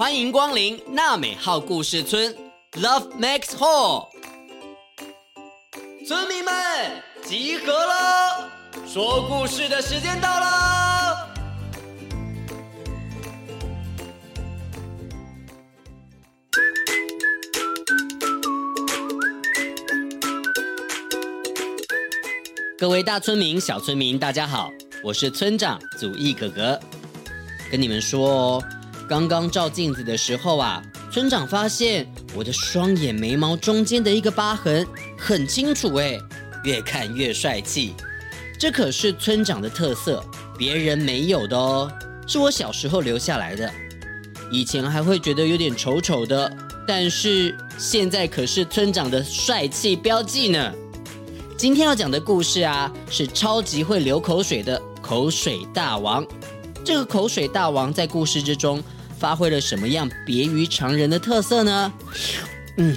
欢迎光临娜美号故事村，Love Max Hall。村民们集合了，说故事的时间到了。各位大村民、小村民，大家好，我是村长祖义哥哥，跟你们说哦。刚刚照镜子的时候啊，村长发现我的双眼眉毛中间的一个疤痕很清楚哎，越看越帅气。这可是村长的特色，别人没有的哦，是我小时候留下来的。以前还会觉得有点丑丑的，但是现在可是村长的帅气标记呢。今天要讲的故事啊，是超级会流口水的口水大王。这个口水大王在故事之中。发挥了什么样别于常人的特色呢？嗯，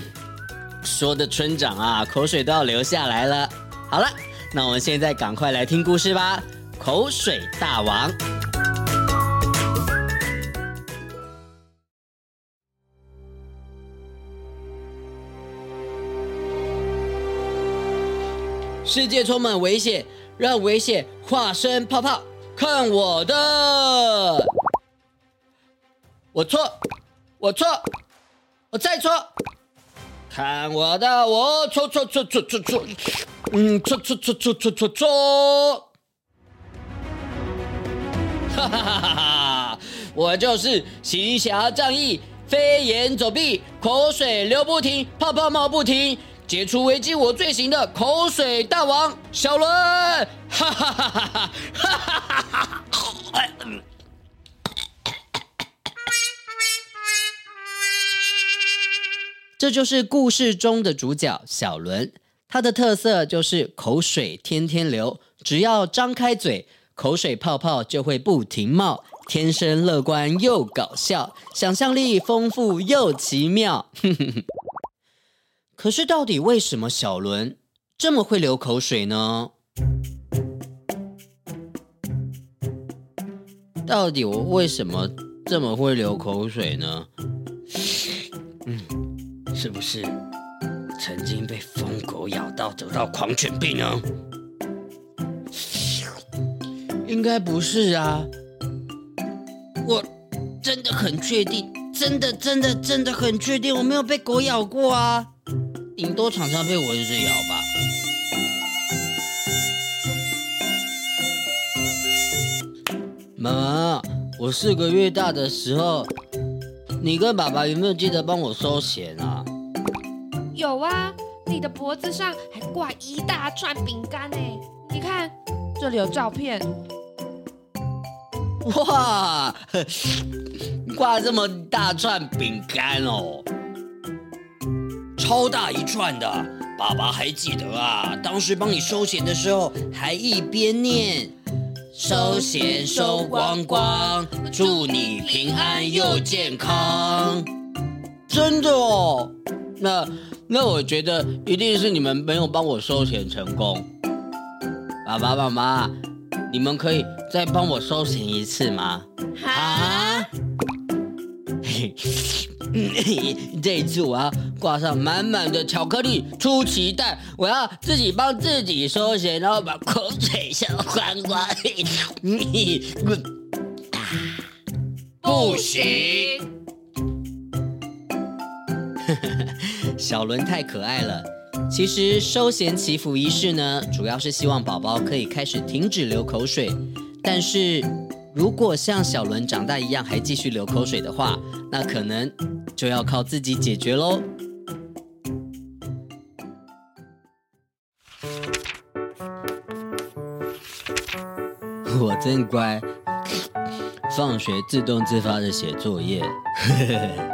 说的村长啊，口水都要流下来了。好了，那我们现在赶快来听故事吧。口水大王，世界充满危险，让危险化身泡泡，看我的！我错，我错，我再错，看我的，我错错错错错错，嗯，错错错错错错错，哈哈哈哈哈！我就是行侠仗义、飞檐走壁、口水流不停、泡泡冒不停、解除危机我最行的口水大王小伦，哈哈哈哈哈！哈哈哈这就是故事中的主角小伦，他的特色就是口水天天流，只要张开嘴，口水泡泡就会不停冒。天生乐观又搞笑，想象力丰富又奇妙。可是，到底为什么小伦这么会流口水呢？到底我为什么这么会流口水呢？嗯。是不是曾经被疯狗咬到得到狂犬病呢？应该不是啊，我真的很确定，真的真的真的很确定我没有被狗咬过啊，顶多常常被蚊子咬吧。妈妈，我四个月大的时候，你跟爸爸有没有记得帮我收钱啊？有啊，你的脖子上还挂一大串饼干呢。你看，这里有照片。哇，挂这么大串饼干哦，超大一串的。爸爸还记得啊，当时帮你收钱的时候，还一边念“收钱收光光，祝你平安又健康”。真的哦，那。那我觉得一定是你们没有帮我收钱成功。爸爸妈妈，你们可以再帮我收钱一次吗？啊？这一次我要挂上满满的巧克力，出奇蛋，我要自己帮自己收钱，然后把口水收光光。不行。小伦太可爱了。其实收涎祈福仪式呢，主要是希望宝宝可以开始停止流口水。但是如果像小伦长大一样还继续流口水的话，那可能就要靠自己解决喽。我真乖，放学自动自发的写作业。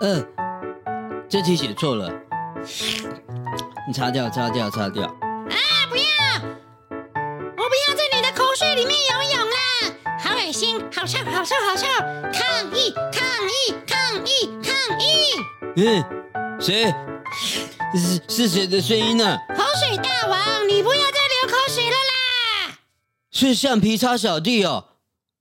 嗯、呃，这题写错了，你擦掉，擦掉，擦掉。啊！不要！我不要在你的口水里面游泳啦，好恶心，好臭，好臭，好臭！抗议！抗议！抗议！抗议！嗯，谁？是是谁的声音呢？口水大王，你不要再流口水了啦！是橡皮擦小弟哦。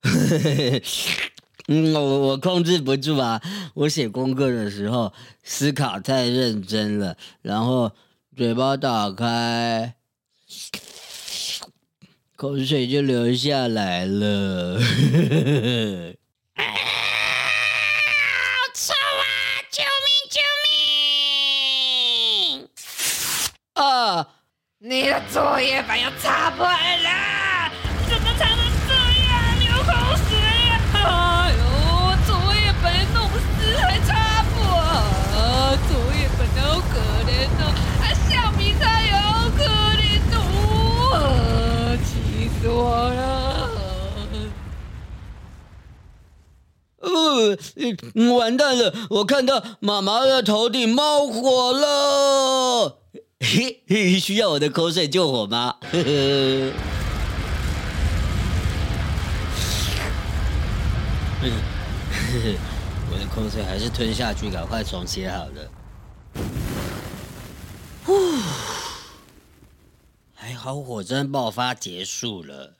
嗯，我我控制不住啊！我写功课的时候思考太认真了，然后嘴巴打开，口水就流下来了。啊！救命！救命！啊！你的作业本要擦破了，我了！呃，完蛋了！我看到妈妈的头顶冒火了，嘿嘿，需要我的口水救火吗？呵呵。嗯，呵呵。我的口水还是吞下去，赶快重写好了。呼，还好火山爆发结束了。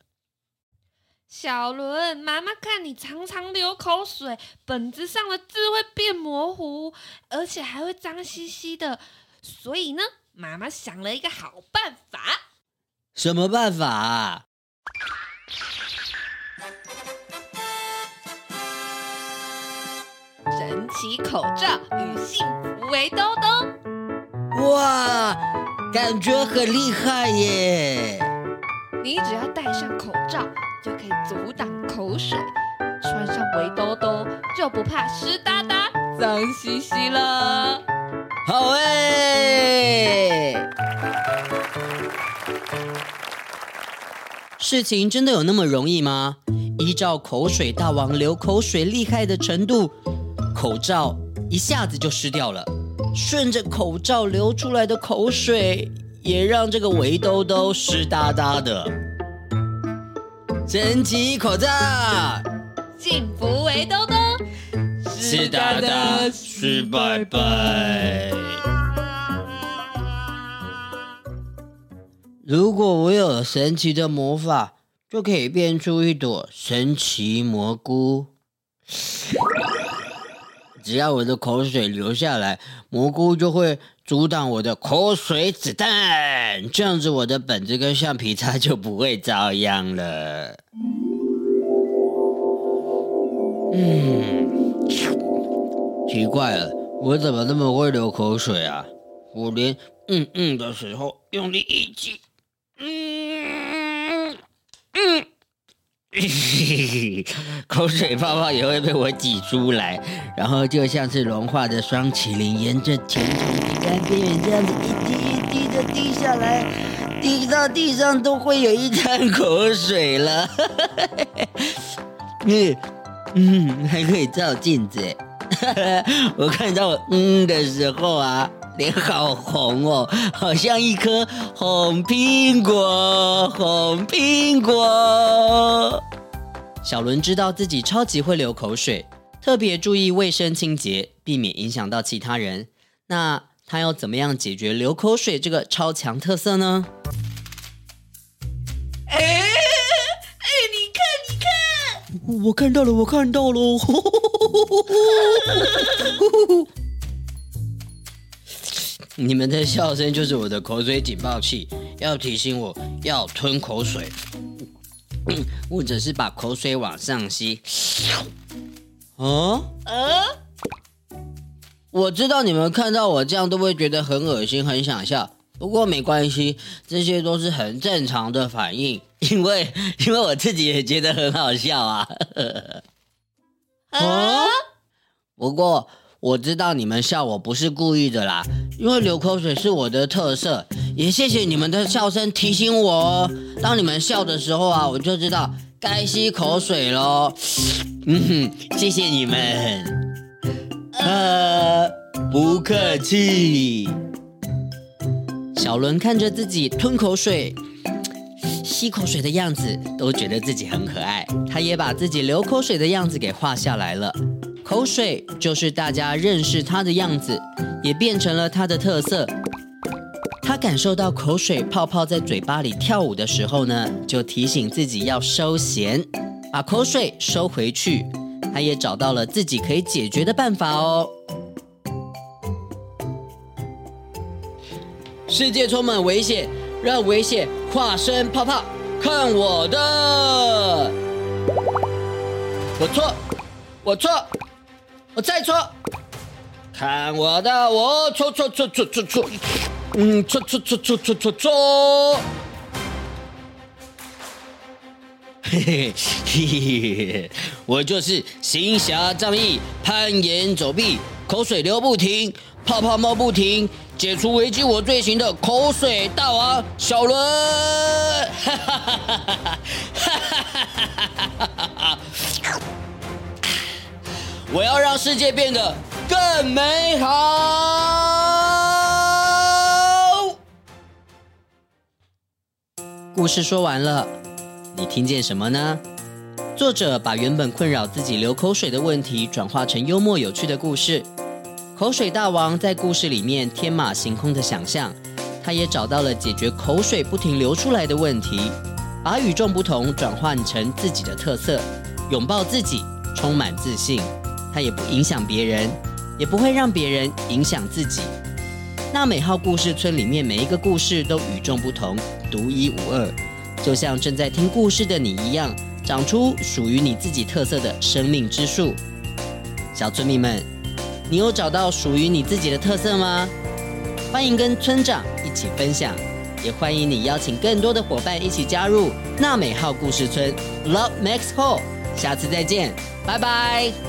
小伦，妈妈看你常常流口水，本子上的字会变模糊，而且还会脏兮兮的。所以呢，妈妈想了一个好办法。什么办法啊？神奇口罩与幸福围兜兜，哇，感觉很厉害耶！你只要戴上口罩，就可以阻挡口水；穿上围兜兜，就不怕湿哒哒、脏兮兮了。好哎！事情真的有那么容易吗？依照口水大王流口水厉害的程度。口罩一下子就湿掉了，顺着口罩流出来的口水，也让这个围兜兜湿哒哒的。神奇口罩，幸福围兜兜，湿哒哒，湿拜拜。如果我有了神奇的魔法，就可以变出一朵神奇蘑菇。只要我的口水流下来，蘑菇就会阻挡我的口水子弹，这样子我的本子跟橡皮擦就不会遭殃了。嗯，奇怪了，我怎么那么会流口水啊？我连嗯嗯的时候用力一挤，嗯嗯。口水泡泡也会被我挤出来，然后就像是融化的双麒麟，沿着浅浅的干边缘这样子一滴一滴的滴下来，滴到地上都会有一滩口水了。嗯嗯，还可以照镜子。我看到我嗯的时候啊。脸好红哦，好像一颗红苹果，红苹果。小伦知道自己超级会流口水，特别注意卫生清洁，避免影响到其他人。那他要怎么样解决流口水这个超强特色呢？哎哎，你看你看，我看到了，我看到了。你们的笑声就是我的口水警报器，要提醒我要吞口水，或者是把口水往上吸。啊呃！我知道你们看到我这样都会觉得很恶心，很想笑。不过没关系，这些都是很正常的反应，因为因为我自己也觉得很好笑啊。啊！不过。我知道你们笑我不是故意的啦，因为流口水是我的特色，也谢谢你们的笑声提醒我哦。当你们笑的时候啊，我就知道该吸口水喽。嗯哼，谢谢你们。呃，不客气。小伦看着自己吞口水、吸口水的样子，都觉得自己很可爱。他也把自己流口水的样子给画下来了。口水就是大家认识它的样子，也变成了它的特色。感受到口水泡泡在嘴巴里跳舞的时候呢，就提醒自己要收弦。把口水收回去，他也找到了自己可以解决的办法哦。世界充满危险，让危险化身泡泡。看我的！我错，我错，我再错。看我的！我错错错错错错。嗯，搓搓搓搓搓搓搓。嘿嘿嘿嘿嘿，我就是行侠仗义，攀岩走壁，口水流不停，泡泡冒不停。解除危机我罪行的口水大王小伦，哈哈哈哈哈哈哈哈哈哈我要让世界变得更美好。事说完了，你听见什么呢？作者把原本困扰自己流口水的问题，转化成幽默有趣的故事。口水大王在故事里面天马行空的想象，他也找到了解决口水不停流出来的问题，把与众不同转换成自己的特色，拥抱自己，充满自信。他也不影响别人，也不会让别人影响自己。娜美号故事村里面每一个故事都与众不同，独一无二，就像正在听故事的你一样，长出属于你自己特色的生命之树。小村民们。你有找到属于你自己的特色吗？欢迎跟村长一起分享，也欢迎你邀请更多的伙伴一起加入娜美号故事村 Love Makes Hall，。下次再见，拜拜。